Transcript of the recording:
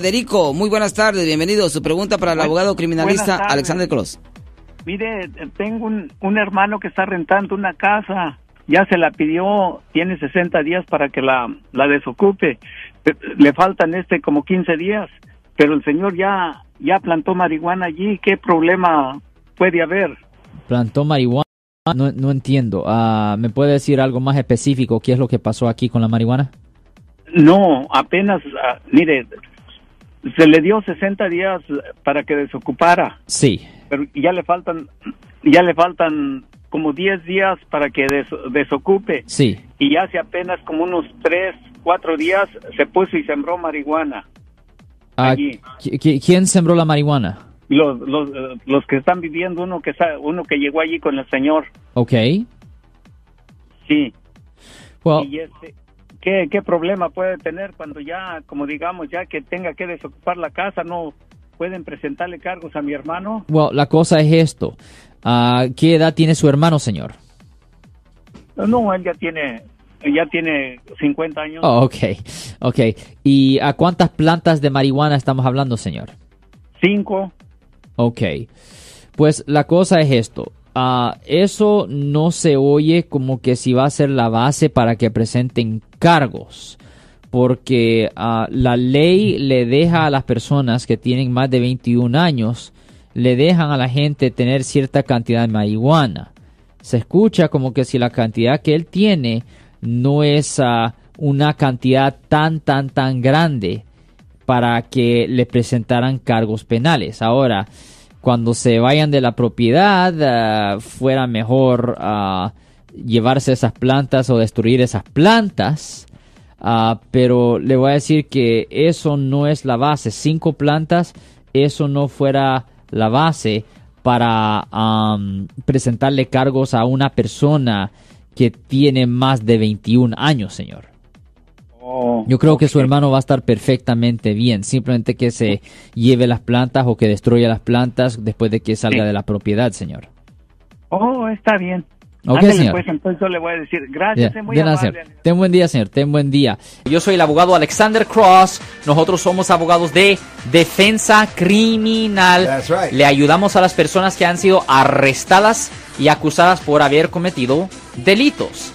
Federico, muy buenas tardes, bienvenido. Su pregunta para el abogado criminalista. Alexander Cross. Mire, tengo un, un hermano que está rentando una casa. Ya se la pidió, tiene 60 días para que la, la desocupe. Pe- Le faltan este como 15 días, pero el señor ya, ya plantó marihuana allí. ¿Qué problema puede haber? Plantó marihuana. No, no entiendo. Ah, ¿Me puede decir algo más específico? ¿Qué es lo que pasó aquí con la marihuana? No, apenas, ah, mire, se le dio 60 días para que desocupara. Sí. pero ya le faltan ya le faltan como 10 días para que des- desocupe Sí. y hace apenas como unos 3, 4 días se puso y sembró marihuana. Ah, Allí. ¿qui- qui- ¿Quién sembró la marihuana? Los, los, los que están viviendo, uno que uno que llegó allí con el señor, Ok. sí. Well, Y este, ¿qué, ¿Qué problema puede tener cuando ya, como digamos, ya que tenga que desocupar la casa, no pueden presentarle cargos a mi hermano? well, la cosa es esto. Ah, ¿Qué edad tiene su hermano, señor? No, él ya tiene, ya tiene 50 años. Oh, ok. Ok. ¿Y a cuántas plantas de marihuana estamos hablando, señor? Cinco. Ok. Pues la cosa es esto. Ah, eso no se oye como que si va a ser la base para que presenten cargos. Porque ah, la ley le deja a las personas que tienen más de 21 años, le dejan a la gente tener cierta cantidad de marihuana. Se escucha como que si la cantidad que él tiene no es ah, una cantidad tan, tan, tan grande para que le presentaran cargos penales. Ahora, cuando se vayan de la propiedad, ah, fuera mejor ah, llevarse esas plantas o destruir esas plantas. Ah, pero le voy a decir que eso no es la base. Cinco plantas, eso no fuera la base para am, presentarle cargos a una persona que tiene más de 21 años, señor. Yo creo que su hermano va a estar perfectamente bien. Simplemente que se lleve las plantas o que destruya las plantas después de que salga Sí. de la propiedad, señor. Oh, está bien. Ok, Ándele, señor. pues entonces yo le voy a decir gracias, es muy de nada, amable. señor. Ten buen día, señor. Ten buen día. Yo soy el abogado Alexander Cross. Nosotros somos abogados de defensa criminal. That's right. Le ayudamos a las personas que han sido arrestadas y acusadas por haber cometido delitos.